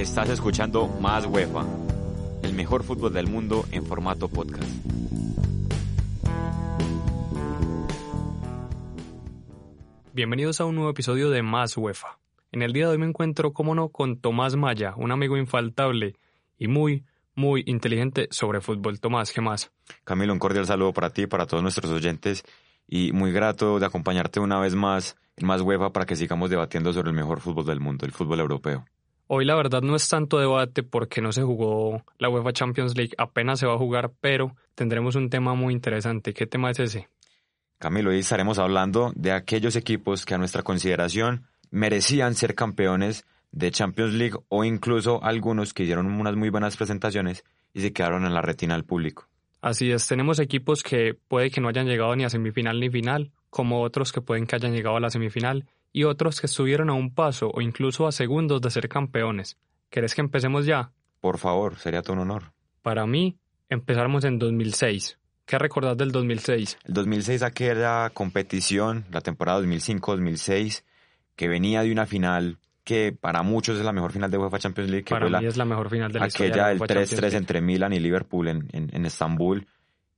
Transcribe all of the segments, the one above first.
Estás escuchando Más UEFA, el mejor fútbol del mundo en formato podcast. Bienvenidos a un nuevo episodio de Más UEFA. En el día de hoy me encuentro, como no, con Tomás Maya, un amigo infaltable y muy, muy inteligente sobre fútbol. Tomás, ¿qué más? Camilo, un cordial saludo para ti, para todos nuestros oyentes y muy grato de acompañarte una vez más en Más UEFA para que sigamos debatiendo sobre el mejor fútbol del mundo, el fútbol europeo. Hoy la verdad no es tanto debate porque no se jugó la UEFA Champions League, apenas se va a jugar, pero tendremos un tema muy interesante. ¿Qué tema es ese? Camilo, hoy estaremos hablando de aquellos equipos que a nuestra consideración merecían ser campeones de Champions League o incluso algunos que hicieron unas muy buenas presentaciones y se quedaron en la retina del público. Así es, tenemos equipos que puede que no hayan llegado ni a semifinal ni final, como otros que pueden que hayan llegado a la semifinal y otros que estuvieron a un paso o incluso a segundos de ser campeones. ¿Querés que empecemos ya? Por favor, sería todo un honor. Para mí, empezamos en 2006. ¿Qué recordás del 2006? El 2006 aquella competición, la temporada 2005-2006, que venía de una final que para muchos es la mejor final de UEFA Champions League. Que para fue mí la, es la mejor final de la aquella historia. del 3-3 entre Milan y Liverpool en, en, en, Estambul.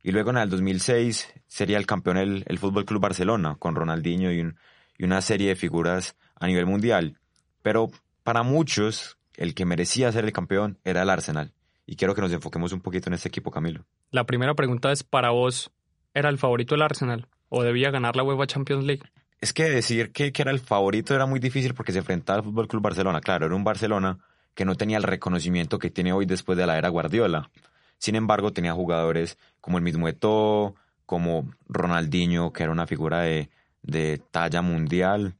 Y luego en el 2006 sería el campeón el, el Fútbol Club Barcelona, con Ronaldinho y, un, y una serie de figuras a nivel mundial. Pero para muchos, el que merecía ser el campeón era el Arsenal. Y quiero que nos enfoquemos un poquito en este equipo, Camilo. La primera pregunta es, ¿para vos era el favorito el Arsenal o debía ganar la UEFA Champions League? Es que decir que, que era el favorito era muy difícil porque se enfrentaba al Fútbol Club Barcelona. Claro, era un Barcelona que no tenía el reconocimiento que tiene hoy después de la era Guardiola. Sin embargo, tenía jugadores como el mismo Eto'o, como Ronaldinho, que era una figura de, de talla mundial.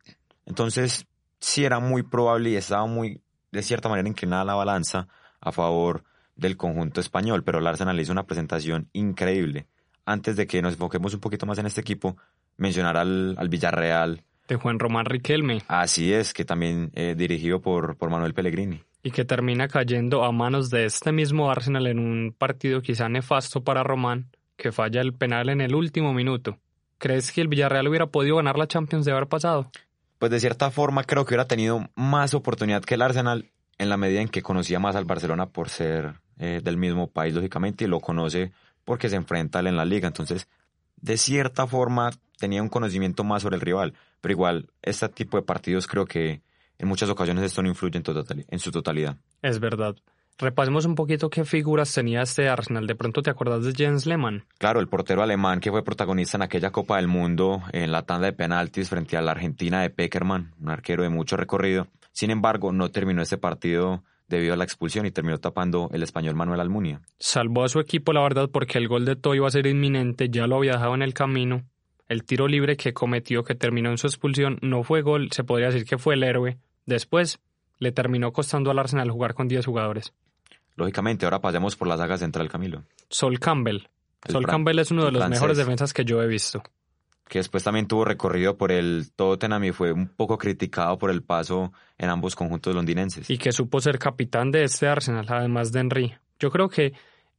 Entonces, sí era muy probable y estaba muy, de cierta manera, inclinada la balanza a favor del conjunto español, pero el Arsenal hizo una presentación increíble. Antes de que nos enfoquemos un poquito más en este equipo, mencionar al, al Villarreal. De Juan Román Riquelme. Así es, que también eh, dirigido por, por Manuel Pellegrini. Y que termina cayendo a manos de este mismo Arsenal en un partido quizá nefasto para Román, que falla el penal en el último minuto. ¿Crees que el Villarreal hubiera podido ganar la Champions de haber pasado? Pues de cierta forma creo que hubiera tenido más oportunidad que el Arsenal en la medida en que conocía más al Barcelona por ser eh, del mismo país, lógicamente, y lo conoce porque se enfrenta a él en la liga. Entonces, de cierta forma, tenía un conocimiento más sobre el rival. Pero igual, este tipo de partidos creo que en muchas ocasiones esto no influye en, total, en su totalidad. Es verdad. Repasemos un poquito qué figuras tenía este Arsenal. De pronto te acordás de Jens Lehmann. Claro, el portero alemán que fue protagonista en aquella Copa del Mundo en la tanda de penaltis frente a la Argentina de Peckerman, un arquero de mucho recorrido. Sin embargo, no terminó este partido debido a la expulsión y terminó tapando el español Manuel Almunia. Salvó a su equipo, la verdad, porque el gol de Toy iba a ser inminente, ya lo había dejado en el camino. El tiro libre que cometió, que terminó en su expulsión, no fue gol, se podría decir que fue el héroe. Después, le terminó costando al Arsenal jugar con 10 jugadores. Lógicamente, ahora pasemos por la saga central, Camilo. Sol Campbell. El Sol Campbell es uno de los francés. mejores defensas que yo he visto. Que después también tuvo recorrido por el Tottenham y fue un poco criticado por el paso en ambos conjuntos londinenses. Y que supo ser capitán de este Arsenal, además de Henry. Yo creo que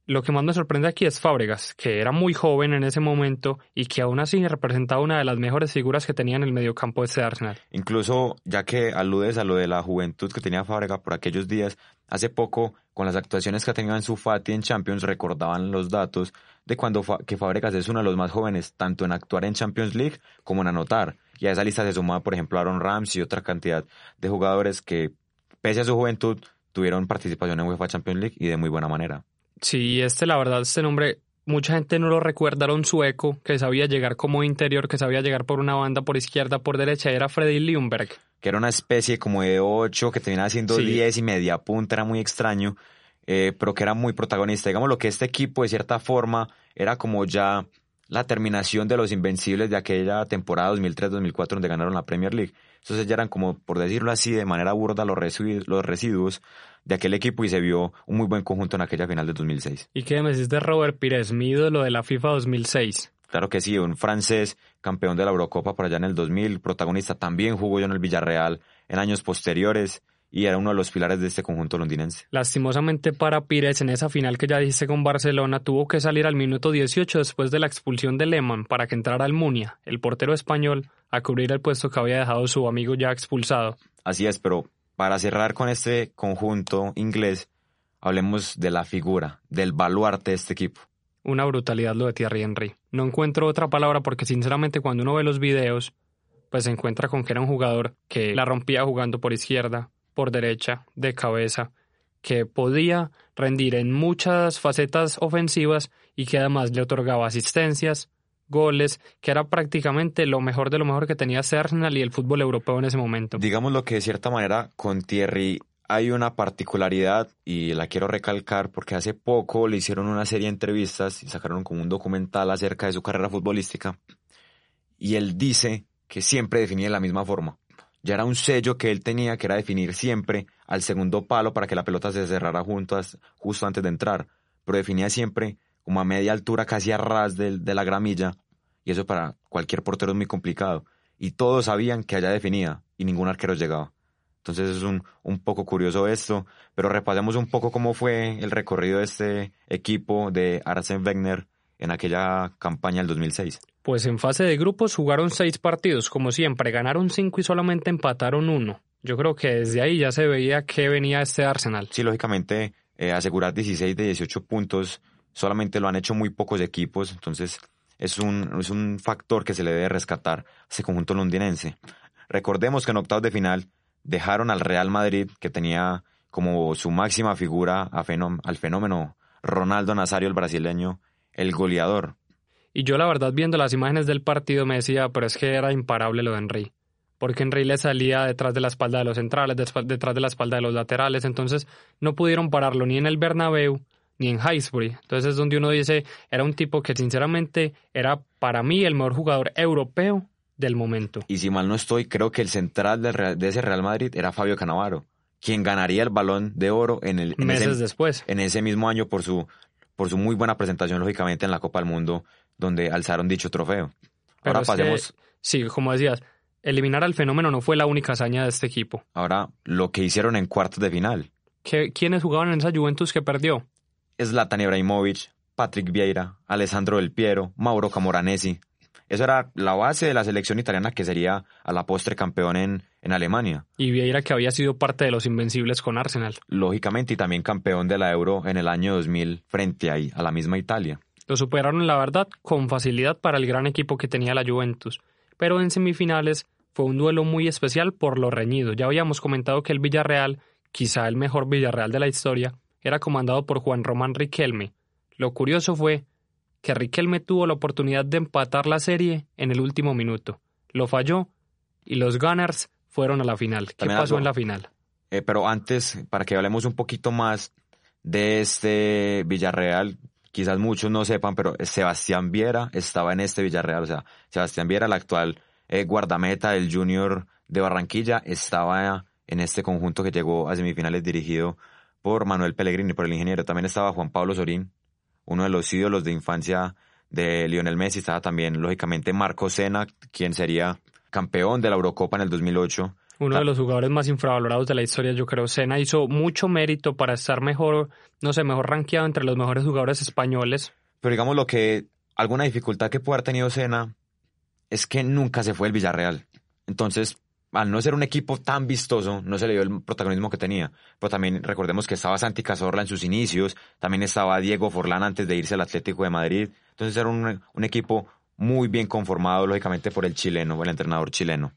lo que más me sorprende aquí es Fábregas, que era muy joven en ese momento y que aún así representaba una de las mejores figuras que tenía en el mediocampo de este Arsenal. Incluso, ya que aludes a lo de la juventud que tenía Fábregas por aquellos días, hace poco, con las actuaciones que ha tenido en su Fati en Champions, recordaban los datos de cuando que Fábregas es uno de los más jóvenes, tanto en actuar en Champions League como en anotar. Y a esa lista se sumaba, por ejemplo, Aaron Ramsey y otra cantidad de jugadores que, pese a su juventud, tuvieron participación en UEFA Champions League y de muy buena manera. Sí, este, la verdad, este nombre, mucha gente no lo recuerda, era un sueco que sabía llegar como interior, que sabía llegar por una banda, por izquierda, por derecha, era Freddy Ljungberg. Que era una especie como de 8, que terminaba siendo Sí. 10 y media punta, era muy extraño, eh, pero que era muy protagonista. Digamos lo que este equipo, de cierta forma, era como ya la terminación de los invencibles de aquella temporada 2003-2004 donde ganaron la Premier League. Entonces ya eran como, por decirlo así, de manera burda los residuos, los residuos de aquel equipo y se vio un muy buen conjunto en aquella final de 2006. ¿Y qué me decís de Robert Pires, mi ídolo de la FIFA 2006? Claro que sí, un francés campeón de la Eurocopa por allá en el 2000, protagonista también jugó yo en el Villarreal en años posteriores y era uno de los pilares de este conjunto londinense. Lastimosamente para Pires, en esa final que ya dijiste con Barcelona, tuvo que salir al minuto 18 después de la expulsión de Lehmann para que entrara Almunia, el portero español, a cubrir el puesto que había dejado su amigo ya expulsado. Así es, pero para cerrar con este conjunto inglés, hablemos de la figura, del baluarte de este equipo. Una brutalidad lo de Thierry Henry. No encuentro otra palabra porque sinceramente cuando uno ve los videos, pues se encuentra con que era un jugador que la rompía jugando por izquierda, por derecha, de cabeza, que podía rendir en muchas facetas ofensivas y que además le otorgaba asistencias, goles, que era prácticamente lo mejor de lo mejor que tenía Arsenal y el fútbol europeo en ese momento. Digamos lo que de cierta manera con Thierry hay una particularidad y la quiero recalcar porque hace poco le hicieron una serie de entrevistas y sacaron como un documental acerca de su carrera futbolística y él dice que siempre definía de la misma forma ya era un sello que él tenía, que era definir siempre al segundo palo para que la pelota se cerrara juntas, justo antes de entrar, pero definía siempre como a media altura, casi a ras de, de la gramilla, y eso para cualquier portero es muy complicado. Y todos sabían que allá definía, y ningún arquero llegaba. Entonces es un, un poco curioso esto, pero repasemos un poco cómo fue el recorrido de este equipo de Arsene Wenger en aquella campaña del 2006. Pues en fase de grupos jugaron seis partidos, como siempre, ganaron cinco y solamente empataron uno. Yo creo que desde ahí ya se veía que venía este Arsenal. Sí, lógicamente, eh, asegurar 16 de 18 puntos solamente lo han hecho muy pocos equipos, entonces es un, es un factor que se le debe rescatar a ese conjunto londinense. Recordemos que en octavos de final dejaron al Real Madrid, que tenía como su máxima figura al fenómeno Ronaldo Nazario, el brasileño, el goleador. Y yo la verdad viendo las imágenes del partido me decía, pero es que era imparable lo de Henry. Porque Henry le salía detrás de la espalda de los centrales, detrás de la espalda de los laterales, entonces no pudieron pararlo ni en el Bernabéu ni en Highbury. Entonces es donde uno dice, era un tipo que sinceramente era para mí el mejor jugador europeo del momento. Y si mal no estoy, creo que el central de ese Real Madrid era Fabio Canavaro, quien ganaría el balón de oro en el meses después. En ese mismo año por su por su muy buena presentación, lógicamente, en la Copa del Mundo, donde alzaron dicho trofeo. Ahora pasemos. sí, como decías, eliminar al fenómeno no fue la única hazaña de este equipo. Ahora, lo que hicieron en cuartos de final. ¿Quiénes jugaban en esa Juventus que perdió? Zlatan Ibrahimovic, Patrick Vieira, Alessandro Del Piero, Mauro Camoranesi. Eso era la base de la selección italiana que sería a la postre campeón en, en Alemania. Y Vieira que había sido parte de los invencibles con Arsenal. Lógicamente, y también campeón de la Euro en el año 2000 frente a, a la misma Italia. Lo superaron, la verdad, con facilidad para el gran equipo que tenía la Juventus. Pero en semifinales fue un duelo muy especial por lo reñido. Ya habíamos comentado que el Villarreal, quizá el mejor Villarreal de la historia, era comandado por Juan Román Riquelme. Lo curioso fue que Riquelme tuvo la oportunidad de empatar la serie en el último minuto. Lo falló y los Gunners fueron a la final. ¿Qué pasó en la final? Eh, pero antes, para que hablemos un poquito más de este Villarreal, quizás muchos no sepan, pero Sebastián Viera estaba en este Villarreal. O sea, Sebastián Viera, el actual eh, guardameta del Junior de Barranquilla, estaba en este conjunto que llegó a semifinales dirigido por Manuel Pellegrini, por el ingeniero. También estaba Juan Pablo Sorín, uno de los ídolos de infancia de Lionel Messi. Estaba también, lógicamente, Marco Sena, quien sería campeón de la Eurocopa en el 2008. Uno de los jugadores más infravalorados de la historia, yo creo. Sena hizo mucho mérito para estar mejor, no sé, mejor rankeado entre los mejores jugadores españoles. Pero digamos lo que, alguna dificultad que puede haber tenido Sena es que nunca se fue el Villarreal. Entonces, al no ser un equipo tan vistoso, no se le dio el protagonismo que tenía. Pero también recordemos que estaba Santi Cazorla en sus inicios, también estaba Diego Forlán antes de irse al Atlético de Madrid. Entonces era un, un equipo muy bien conformado, lógicamente, por el chileno, el entrenador chileno.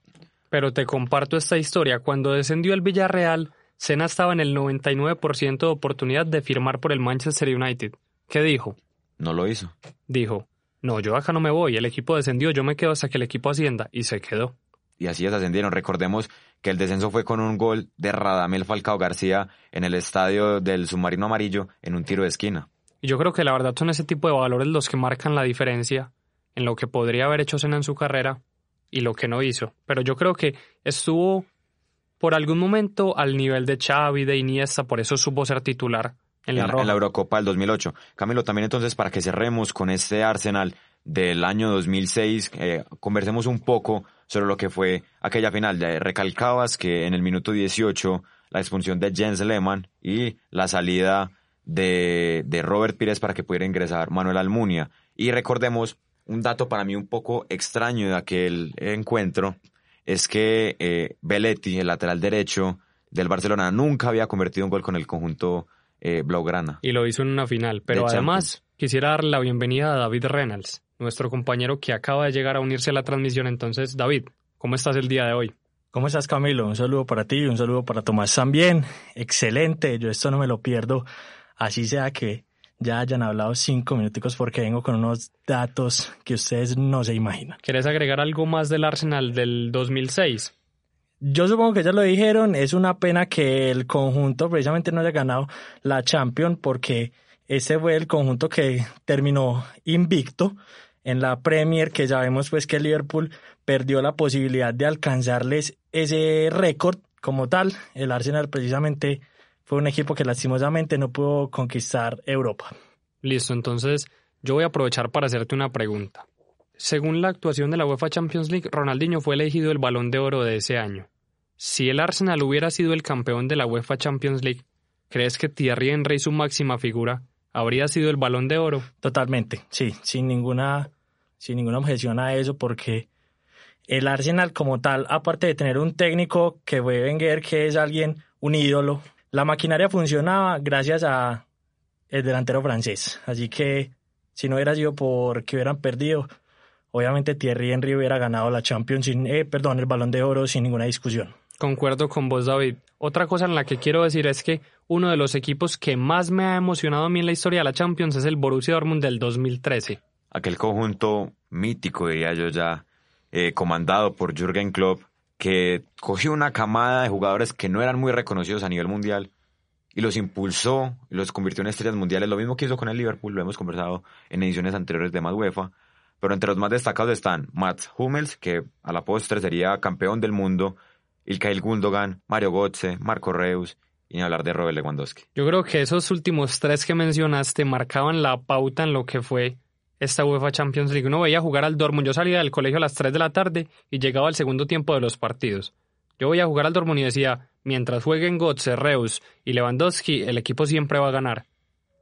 Pero te comparto esta historia. Cuando descendió el Villarreal, Sena estaba en el 99% de oportunidad de firmar por el Manchester United. ¿Qué dijo? No lo hizo. Dijo, no, yo acá no me voy, el equipo descendió, yo me quedo hasta que el equipo ascienda, y se quedó. Y así ascendieron. Recordemos que el descenso fue con un gol de Radamel Falcao García en el estadio del Submarino Amarillo en un tiro de esquina. Y yo creo que la verdad son ese tipo de valores los que marcan la diferencia en lo que podría haber hecho Senna en su carrera y lo que no hizo. Pero yo creo que estuvo por algún momento al nivel de Xavi, de Iniesta, por eso supo ser titular en la, en la Eurocopa del 2008. Camilo, también entonces para que cerremos con este Arsenal del año 2006, eh, conversemos un poco sobre lo que fue aquella final. De, recalcabas que en el minuto 18 la expulsión de Jens Lehmann y la salida de, de Robert Pires para que pudiera ingresar Manuel Almunia. Y recordemos un dato para mí un poco extraño de aquel encuentro, es que eh, Belletti, el lateral derecho del Barcelona, nunca había convertido un gol con el conjunto eh, Blaugrana. Y lo hizo en una final. Pero además, quisiera darle la bienvenida a David Reynolds, nuestro compañero que acaba de llegar a unirse a la transmisión. Entonces, David, ¿cómo estás el día de hoy? ¿Cómo estás, Camilo? Un saludo para ti, un saludo para Tomás también. Excelente, yo esto no me lo pierdo. Así sea que ya hayan hablado cinco minuticos porque vengo con unos datos que ustedes no se imaginan. ¿Quieres agregar algo más del Arsenal del 2006? Yo supongo que ya lo dijeron, es una pena que el conjunto precisamente no haya ganado la Champions porque ese fue el conjunto que terminó invicto en la Premier, que sabemos pues que Liverpool perdió la posibilidad de alcanzarles ese récord como tal. El Arsenal precisamente fue un equipo que lastimosamente no pudo conquistar Europa. Listo, entonces yo voy a aprovechar para hacerte una pregunta. Según la actuación de la UEFA Champions League, Ronaldinho fue elegido el balón de oro de ese año. Si el Arsenal hubiera sido el campeón de la UEFA Champions League, ¿crees que Thierry Henry, su máxima figura, habría sido el balón de oro? Totalmente, sí, sin ninguna sin ninguna objeción a eso, porque el Arsenal como tal, aparte de tener un técnico que fue Wenger, que es alguien, un ídolo, la maquinaria funcionaba gracias a el delantero francés. Así que si no hubiera sido porque hubieran perdido, obviamente Thierry Henry hubiera ganado la Champions, sin, eh, perdón, el Balón de Oro sin ninguna discusión. Concuerdo con vos, David. Otra cosa en la que quiero decir es que uno de los equipos que más me ha emocionado a mí en la historia de la Champions es el Borussia Dortmund del 2013 aquel conjunto mítico, diría yo ya, eh, comandado por Jürgen Klopp, que cogió una camada de jugadores que no eran muy reconocidos a nivel mundial y los impulsó y los convirtió en estrellas mundiales. Lo mismo que hizo con el Liverpool, lo hemos conversado en ediciones anteriores de Mad UEFA. Pero entre los más destacados están Mats Hummels, que a la postre sería campeón del mundo, Ilkay Gundogan, Mario Götze, Marco Reus y hablar de Robert Lewandowski. Yo creo que esos últimos tres que mencionaste marcaban la pauta en lo que fue esta UEFA Champions League. Uno veía jugar al Dortmund. Yo salía del colegio a las 3 de la tarde y llegaba al segundo tiempo de los partidos. Yo voy a jugar al Dortmund y decía, mientras jueguen Götze, Reus y Lewandowski, el equipo siempre va a ganar.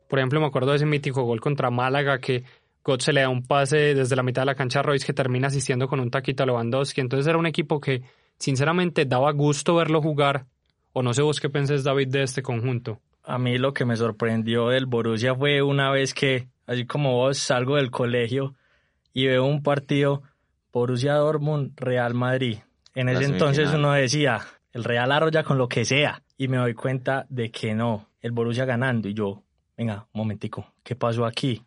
Por ejemplo, me acuerdo de ese mítico gol contra Málaga que Götze le da un pase desde la mitad de la cancha a Reus que termina asistiendo con un taquito a Lewandowski. Entonces era un equipo que, sinceramente, daba gusto verlo jugar. O no sé vos qué pensés, David, de este conjunto. A mí lo que me sorprendió del Borussia fue una vez que así como vos, salgo del colegio y veo un partido Borussia Dortmund, Real Madrid. En ese entonces uno decía, el Real arrolla con lo que sea. Y me doy cuenta de que no, el Borussia ganando. Y yo, venga, un momentico, ¿qué pasó aquí?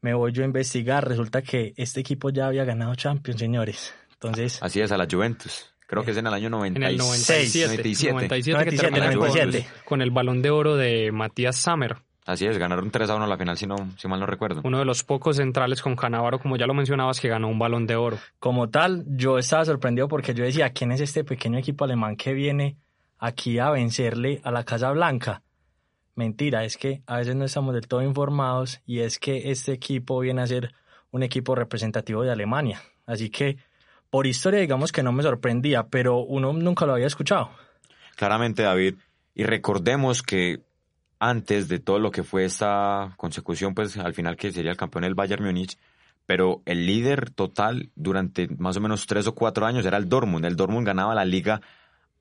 Me voy yo a investigar, resulta que este equipo ya había ganado Champions, señores. Entonces... Así es, a la Juventus. Creo que es en el año 96. En el 97. 97. 97, 97, con el balón de oro de Matías Sammer. Así es, ganaron 3 a 1 la final, si, no, si mal no recuerdo. Uno de los pocos centrales con Canavaro, como ya lo mencionabas, que ganó un balón de oro. Como tal, yo estaba sorprendido porque yo decía, ¿quién es este pequeño equipo alemán que viene aquí a vencerle a la Casa Blanca? Mentira, es que a veces no estamos del todo informados y es que este equipo viene a ser un equipo representativo de Alemania. Así que, por historia, digamos que no me sorprendía, pero uno nunca lo había escuchado. Claramente, David. Y recordemos que antes de todo lo que fue esta consecución, pues al final que sería el campeón el Bayern Múnich, pero el líder total durante más o menos tres o cuatro años era el Dortmund. El Dortmund ganaba la liga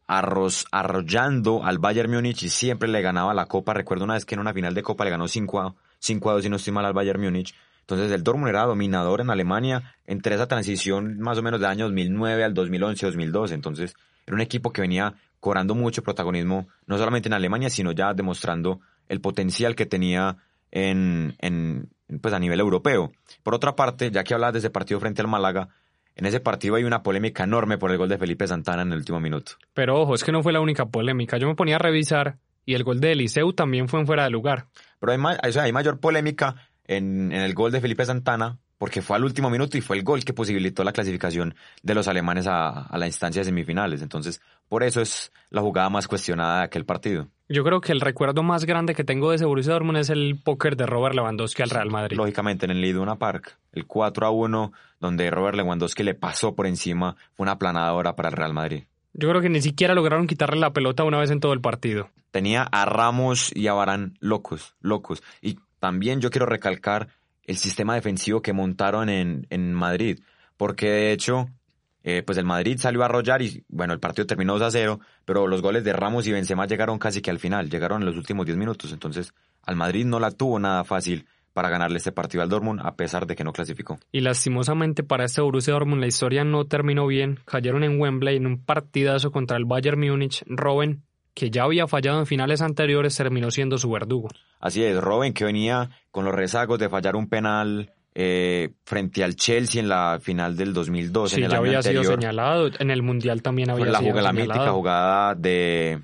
arrollando al Bayern Múnich y siempre le ganaba la Copa. Recuerdo una vez que en una final de Copa le ganó 5 a, 5 a 2 y no estoy mal al Bayern Múnich. Entonces el Dortmund era dominador en Alemania entre esa transición más o menos del año 2009 al 2011-2012. Entonces era un equipo que venía cobrando mucho protagonismo, no solamente en Alemania, sino ya demostrando el potencial que tenía en, en, pues a nivel europeo. Por otra parte, ya que hablabas de ese partido frente al Málaga, en ese partido hay una polémica enorme por el gol de Felipe Santana en el último minuto. Pero ojo, es que no fue la única polémica. Yo me ponía a revisar y el gol de Eliseu también fue en fuera de lugar. Pero hay, hay mayor polémica en, en, el gol de Felipe Santana porque fue al último minuto y fue el gol que posibilitó la clasificación de los alemanes a, a la instancia de semifinales. Entonces, por eso es la jugada más cuestionada de aquel partido. Yo creo que el recuerdo más grande que tengo de ese Borussia Dortmund es el póker de Robert Lewandowski al Real Madrid. Lógicamente en el Iduna Park, el 4 a 1, donde Robert Lewandowski le pasó por encima, fue una planadora para el Real Madrid. Yo creo que ni siquiera lograron quitarle la pelota una vez en todo el partido. Tenía a Ramos y a Barán locos, locos. Y también yo quiero recalcar el sistema defensivo que montaron en, en Madrid, porque de hecho eh, pues el Madrid salió a arrollar y bueno, el partido terminó 2 a 0, pero los goles de Ramos y Benzema llegaron casi que al final, llegaron en los últimos 10 minutos, entonces al Madrid no la tuvo nada fácil para ganarle este partido al Dortmund a pesar de que no clasificó. Y lastimosamente para este Borussia Dortmund la historia no terminó bien, cayeron en Wembley en un partidazo contra el Bayern Múnich, Robben que ya había fallado en finales anteriores, terminó siendo su verdugo. Así es, Robben que venía con los rezagos de fallar un penal eh, frente al Chelsea en la final del 2002. Sí, en el ya año había anterior. sido señalado. En el Mundial también había la, sido jugada, la señalado. mítica jugada de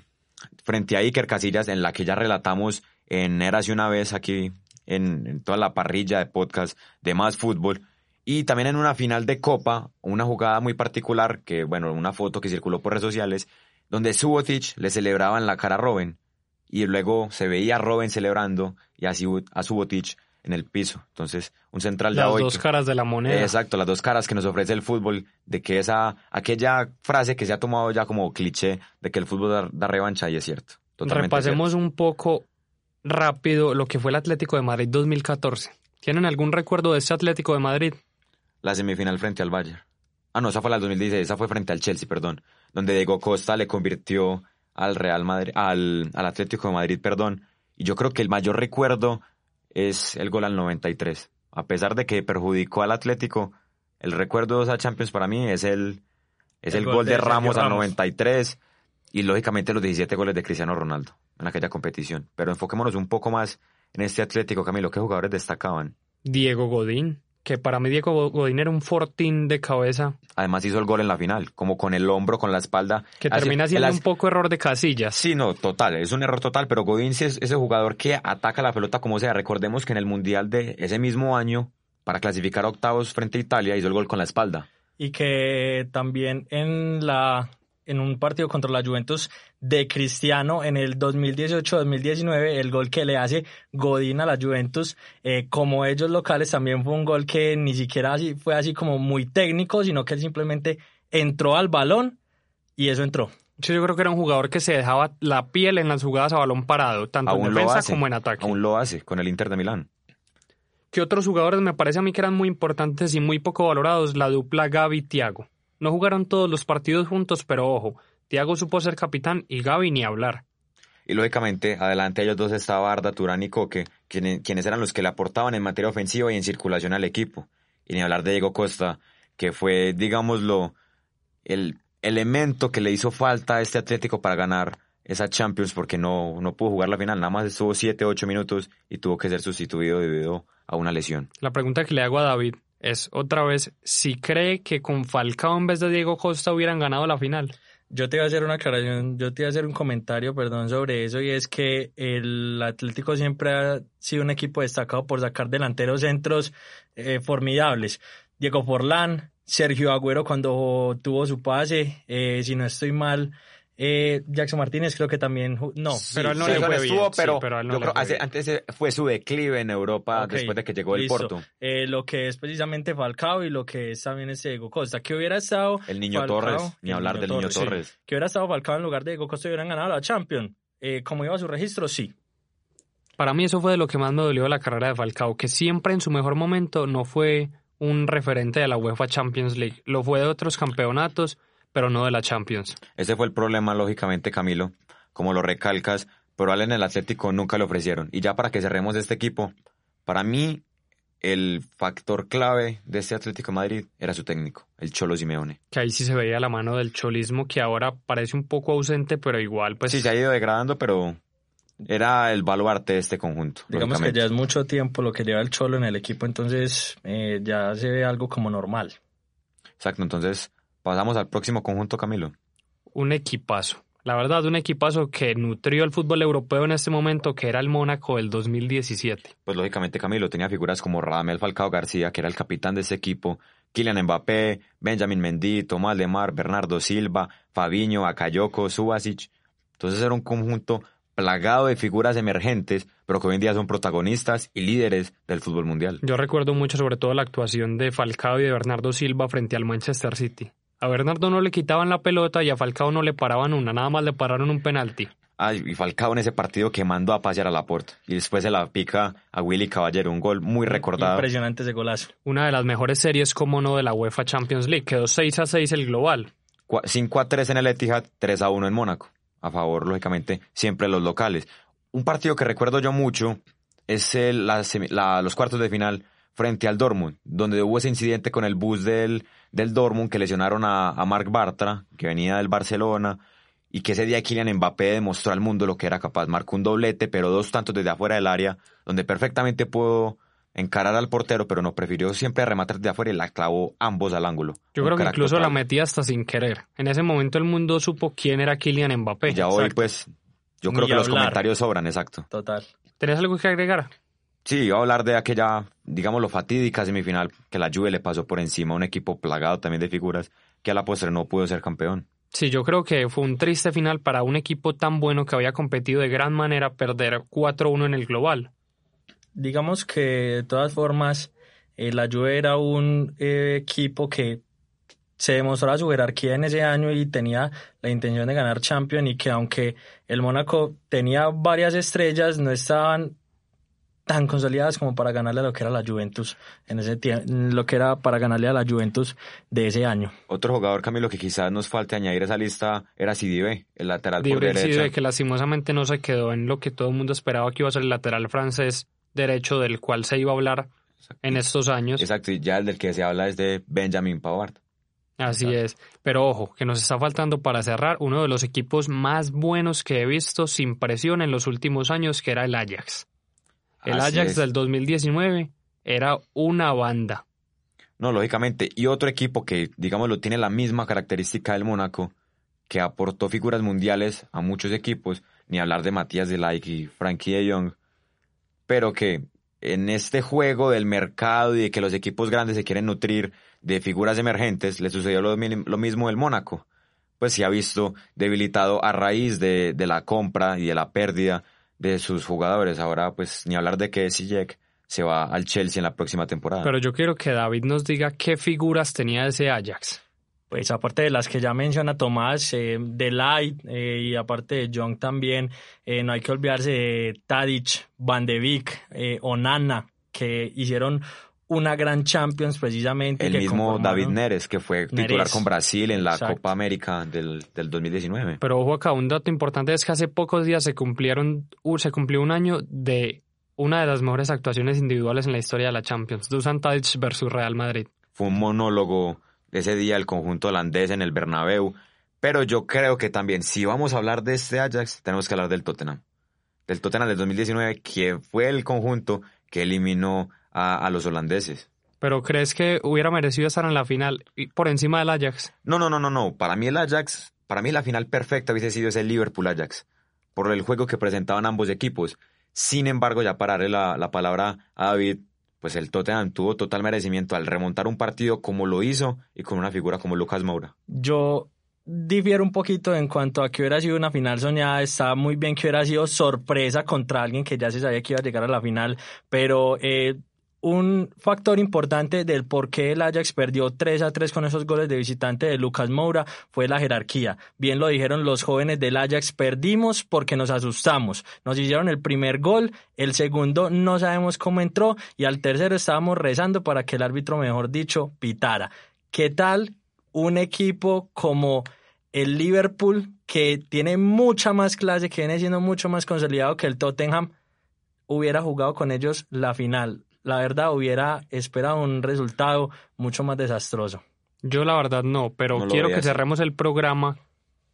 frente a Iker Casillas en la que ya relatamos en Érase una vez aquí en, en toda la parrilla de podcast de Más Fútbol. Y también en una final de Copa, una jugada muy particular, que bueno, una foto que circuló por redes sociales, donde Subotic le celebraba en la cara a Robin y luego se veía a Robin celebrando y a, Subo- a Subotic en el piso. Entonces, un central Las hoy dos que- caras de la moneda. Exacto, las dos caras que nos ofrece el fútbol, de que esa, aquella frase que se ha tomado ya como cliché, de que el fútbol da, da revancha, y es cierto. Totalmente Repasemos un poco rápido lo que fue el Atlético de Madrid 2014. ¿Tienen algún recuerdo de este Atlético de Madrid? La semifinal frente al Bayern. Ah, no, esa fue la del 2016, esa fue frente al Chelsea, perdón, donde Diego Costa le convirtió al Real Madrid, al, al Atlético de Madrid, perdón. Y yo creo que el mayor recuerdo es el gol al 93. A pesar de que perjudicó al Atlético, el recuerdo de esa Champions para mí es el, es el, gol, de, Sergio Ramos al Ramos. 93 y lógicamente los 17 goles de Cristiano Ronaldo en aquella competición. Pero enfoquémonos un poco más en este Atlético, Camilo. ¿Qué jugadores destacaban? Diego Godín, que para mí Diego Godín era un fortín de cabeza, Además hizo el gol en la final, como con el hombro, con la espalda. que termina siendo un poco error de casillas. Sí, no, total, es un error total, pero Godín sí es ese jugador que ataca la pelota como sea. Recordemos que en el Mundial de ese mismo año, para clasificar a octavos frente a Italia, hizo el gol con la espalda. y que también en la en un partido contra la Juventus de Cristiano en el 2018-2019 el gol que le hace Godín a la Juventus eh, como ellos locales también fue un gol que ni siquiera así, fue así como muy técnico sino que él simplemente entró al balón y eso entró Sí, yo creo que era un jugador que se dejaba la piel en las jugadas a balón parado, tanto Aún en lo defensa hace. como en ataque. Aún lo hace con el Inter de Milán. que otros jugadores me parece a mí que eran muy importantes y muy poco valorados, la dupla Gaby y Thiago. No jugaron todos los partidos juntos, pero ojo, Thiago supo ser capitán y Gaby ni hablar. Y lógicamente, adelante de ellos dos estaba Arda, Turán y Coque, quienes, quienes eran los que le aportaban en materia ofensiva y en circulación al equipo. Y ni hablar de Diego Costa, que fue, digámoslo, el elemento que le hizo falta a este Atlético para ganar esa Champions porque no, no pudo jugar la final. Nada más estuvo 7, 8 minutos y tuvo que ser sustituido debido a una lesión. La pregunta que le hago a David es otra vez si cree que con Falcao en vez de Diego Costa hubieran ganado la final. Yo te iba a hacer una aclaración, yo te iba a hacer un comentario, perdón, sobre eso, y es que el Atlético siempre ha sido un equipo destacado por sacar delanteros centros eh, formidables. Diego Forlán, Sergio Agüero cuando tuvo su pase, eh, si no estoy mal, eh, Jackson Martínez creo que también, no, pero él no Sí, le fue estuvo, bien, sí, pero, él no yo le creo fue hace- bien. antes fue su declive en Europa después de que llegó el. Porto. Eh, lo que es precisamente Falcao y lo que es también este Diego Costa, que hubiera estado El niño Falcao, Torres, ni hablar del niño sí. Torres. que hubiera estado Falcao en lugar de Diego Costa y hubieran ganado la Champions. Eh, como iba su registro, sí. Para mí eso fue de lo que más me dolió de la carrera de Falcao, que siempre en su mejor momento no fue un referente de la UEFA Champions League. Lo fue de otros campeonatos, pero no de la Champions. Ese fue el problema, lógicamente, Camilo. Como lo recalcas, pero a él en el Atlético nunca le ofrecieron. Y ya para que cerremos este equipo, para mí el factor clave de este Atlético de Madrid era su técnico, el Cholo Simeone. Que ahí sí se veía la mano del cholismo, que ahora parece un poco ausente, pero igual, pues Sí, se ha ido degradando, pero era el baluarte de este conjunto. Digamos que ya es mucho tiempo lo que lleva el Cholo en el equipo, entonces eh, ya se ve algo como normal. Exacto, entonces pasamos al próximo conjunto, Camilo. un equipazo. La verdad, un equipazo que nutrió el fútbol europeo en este momento, que era el Mónaco del 2017. Pues lógicamente Camilo tenía figuras como Radamel Falcao García, que era el capitán de ese equipo, Kylian Mbappé, Benjamin Mendy, Tomás Lemar, Bernardo Silva, Fabiño, Akayoko, Subasic. Entonces era un conjunto plagado de figuras emergentes, pero que hoy en día son protagonistas y líderes del fútbol mundial. Yo recuerdo mucho sobre todo la actuación de Falcao y de Bernardo Silva frente al Manchester City. A Bernardo no le quitaban la pelota y a Falcao no le paraban una, nada más le pararon un penalti. Ay, y Falcao en ese partido que mandó a pasear a Laporte y después se la pica a Willy Caballero, un gol muy recordado. Impresionante ese golazo. Una de las mejores series, como no, de la UEFA Champions League. Quedó 6 a 6 el global. 5 a 3 en el Etihad, 3 a 1 en Mónaco. A favor, lógicamente, siempre los locales. Un partido que recuerdo yo mucho es el, la, los cuartos de final frente al Dortmund, donde hubo ese incidente con el bus del, del Dortmund que lesionaron a, a Marc Bartra, que venía del Barcelona, y que ese día Kylian Mbappé demostró al mundo lo que era capaz. Marcó un doblete, pero dos tantos desde afuera del área, donde perfectamente pudo encarar al portero, pero no prefirió siempre rematar de afuera y la clavó ambos al ángulo. Yo creo que incluso la metía hasta sin querer. En ese momento el mundo supo quién era Kylian Mbappé. ya hoy, pues, yo creo que los comentarios sobran, exacto. Total. ¿Tenés algo que agregar? Sí, iba a hablar de aquella, digámoslo, fatídica semifinal que la Juve le pasó por encima a un equipo plagado también de figuras que a la postre no pudo ser campeón. Sí, yo creo que fue un triste final para un equipo tan bueno que había competido de gran manera perder 4-1 en el global. Digamos que de todas formas eh, la Juve era un eh, equipo que se demostró su jerarquía en ese año y tenía la intención de ganar Champions y que aunque el Mónaco tenía varias estrellas no estaban tan consolidadas como para ganarle a lo que era la Juventus en ese tiempo, lo que era para ganarle a la Juventus de ese año. Otro jugador, Camilo, que quizás nos falte añadir a esa lista era Sidibe, el lateral por derecha. Sidibe, que lastimosamente no se quedó en lo que todo el mundo esperaba que iba a ser el lateral francés derecho del cual se iba a hablar en estos años. Exacto, y ya el del que se habla es de Benjamin Pavard. Así es, pero ojo, que nos está faltando para cerrar uno de los equipos más buenos que he visto sin presión en los últimos años, que era el Ajax. El Ajax del 2019 era una banda. No, lógicamente. Y otro equipo que, digámoslo, tiene la misma característica del Mónaco, que aportó figuras mundiales a muchos equipos, ni hablar de Matías de Like y Frankie de Jong, pero que en este juego del mercado y de que los equipos grandes se quieren nutrir de figuras emergentes, le sucedió lo, mismo del Mónaco. Pues se ha visto debilitado a raíz de, de la compra y de la pérdida de sus jugadores. Ahora, pues, ni hablar de que Jack se va al Chelsea en la próxima temporada. Pero yo quiero que David nos diga qué figuras tenía ese Ajax. Pues aparte de las que ya menciona Tomás, eh, de Light eh, y aparte de Young también, eh, no hay que olvidarse de Tadic, Van de Beek, Onana, que hicieron una gran Champions precisamente. El mismo David Neres, que fue titular con Brasil en la Copa América del, del, 2019. Pero ojo acá, un dato importante es que hace pocos días se cumplieron, se cumplió un año de una de las mejores actuaciones individuales en la historia de la Champions, Dusan Tadic versus Real Madrid. Fue un monólogo ese día el conjunto holandés en el Bernabéu, pero yo creo que también si vamos a hablar de este Ajax, tenemos que hablar del Tottenham. Del Tottenham del 2019, que fue el conjunto que eliminó a, los holandeses. ¿Pero crees que hubiera merecido estar en la final por encima del Ajax? No, no, no, no, no. Para mí el Ajax, para mí la final perfecta hubiese sido ese Liverpool-Ajax, por el juego que presentaban ambos equipos. Sin embargo, ya para darle la, la palabra a David, pues el Tottenham tuvo total merecimiento al remontar un partido como lo hizo y con una figura como Lucas Moura. Yo difiero un poquito en cuanto a que hubiera sido una final soñada. Está muy bien que hubiera sido sorpresa contra alguien que ya se sabía que iba a llegar a la final, pero eh, un factor importante del por qué el Ajax perdió 3 a 3 con esos goles de visitante de Lucas Moura fue la jerarquía. Bien lo dijeron los jóvenes del Ajax, perdimos porque nos asustamos. Nos hicieron el primer gol, el segundo no sabemos cómo entró y al tercero estábamos rezando para que el árbitro, mejor dicho, pitara. ¿Qué tal un equipo como el Liverpool que tiene mucha más clase, que viene siendo mucho más consolidado que el Tottenham? hubiera jugado con ellos la final la verdad hubiera esperado un resultado mucho más desastroso. Yo la verdad no, pero quiero que cerremos el programa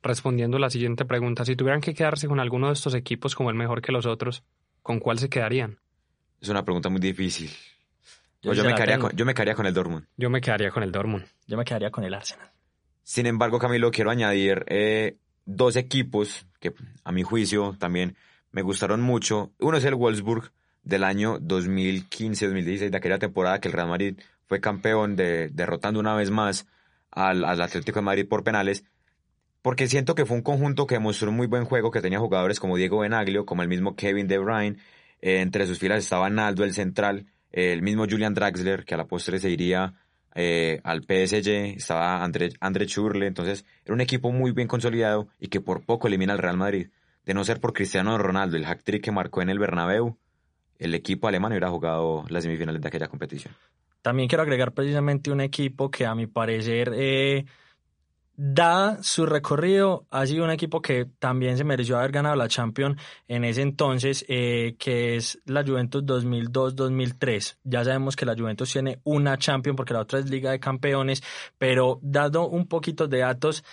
respondiendo la siguiente pregunta. Si tuvieran que quedarse con alguno de estos equipos como el mejor que los otros, ¿con cuál se quedarían? Es una pregunta muy difícil. Yo, me, quedaría con, yo me quedaría con el Dortmund. Yo me quedaría con el Dortmund. Yo me quedaría con el Arsenal. Sin embargo, Camilo, quiero añadir eh, dos equipos que a mi juicio también me gustaron mucho. Uno es el Wolfsburg del año 2015-2016, de aquella temporada que el Real Madrid fue campeón de, derrotando una vez más al, Atlético de Madrid por penales, porque siento que fue un conjunto que mostró un muy buen juego, que tenía jugadores como Diego Benaglio, como el mismo Kevin De Bruyne, eh, entre sus filas estaba Naldo, el central, el mismo Julian Draxler, que a la postre se iría eh, al PSG, estaba André, André Churle, entonces era un equipo muy bien consolidado y que por poco elimina al Real Madrid. De no ser por Cristiano Ronaldo, el hack-trick que marcó en el Bernabéu, el equipo alemán hubiera jugado las semifinales de aquella competición. También quiero agregar precisamente un equipo que a mi parecer eh, da su recorrido, ha sido un equipo que también se mereció haber ganado la Champions en ese entonces, eh, que es la Juventus 2002-2003. Ya sabemos que la Juventus tiene una Champions porque la otra es Liga de Campeones, pero dado un poquito de datos,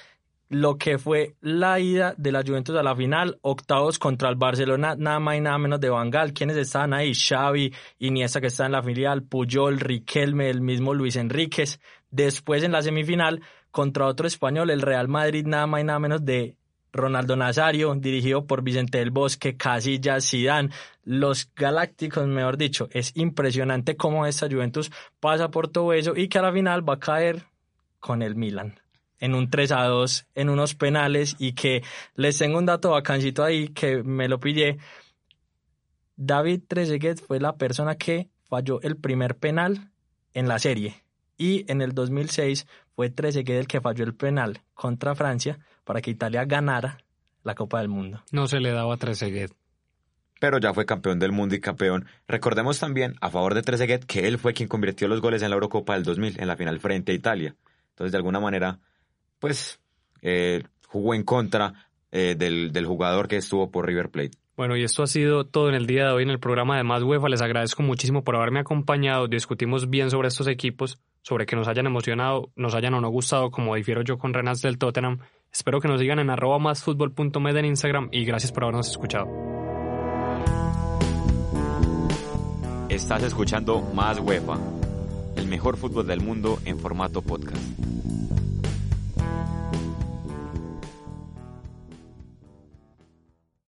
lo que fue la ida de la Juventus a la final, octavos contra el Barcelona, nada más y nada menos de Bangal. ¿Quiénes estaban ahí? Xavi, Iniesta que está en la filial, Puyol, Riquelme, el mismo Luis Enríquez. Después en la semifinal contra otro español, el Real Madrid, nada más y nada menos de Ronaldo Nazario, dirigido por Vicente del Bosque, Casillas, Zidane, los Galácticos, mejor dicho. Es impresionante cómo esta Juventus pasa por todo eso y que a la final va a caer con el Milan en un 3 a 2, en unos penales y que les tengo un dato bacancito ahí que me lo pillé. David Trezeguet fue la persona que falló el primer penal en la serie y en el 2006 fue Trezeguet el que falló el penal contra Francia para que Italia ganara la Copa del Mundo. No se le daba a Trezeguet. Pero ya fue campeón del mundo y campeón. Recordemos también, a favor de Trezeguet, que él fue quien convirtió los goles en la Eurocopa del 2000, en la final frente a Italia. Entonces, de alguna manera, pues, eh, jugó en contra eh, del, del jugador que estuvo por River Plate. Bueno, y esto ha sido todo en el día de hoy en el programa de Más UEFA. Les agradezco muchísimo por haberme acompañado. Discutimos bien sobre estos equipos, sobre que nos hayan emocionado, nos hayan o no gustado, como difiero yo con Renas del Tottenham. Espero que nos sigan en arroba másfutbol.med en Instagram y gracias por habernos escuchado. Estás escuchando Más UEFA, el mejor fútbol del mundo en formato podcast. Bye.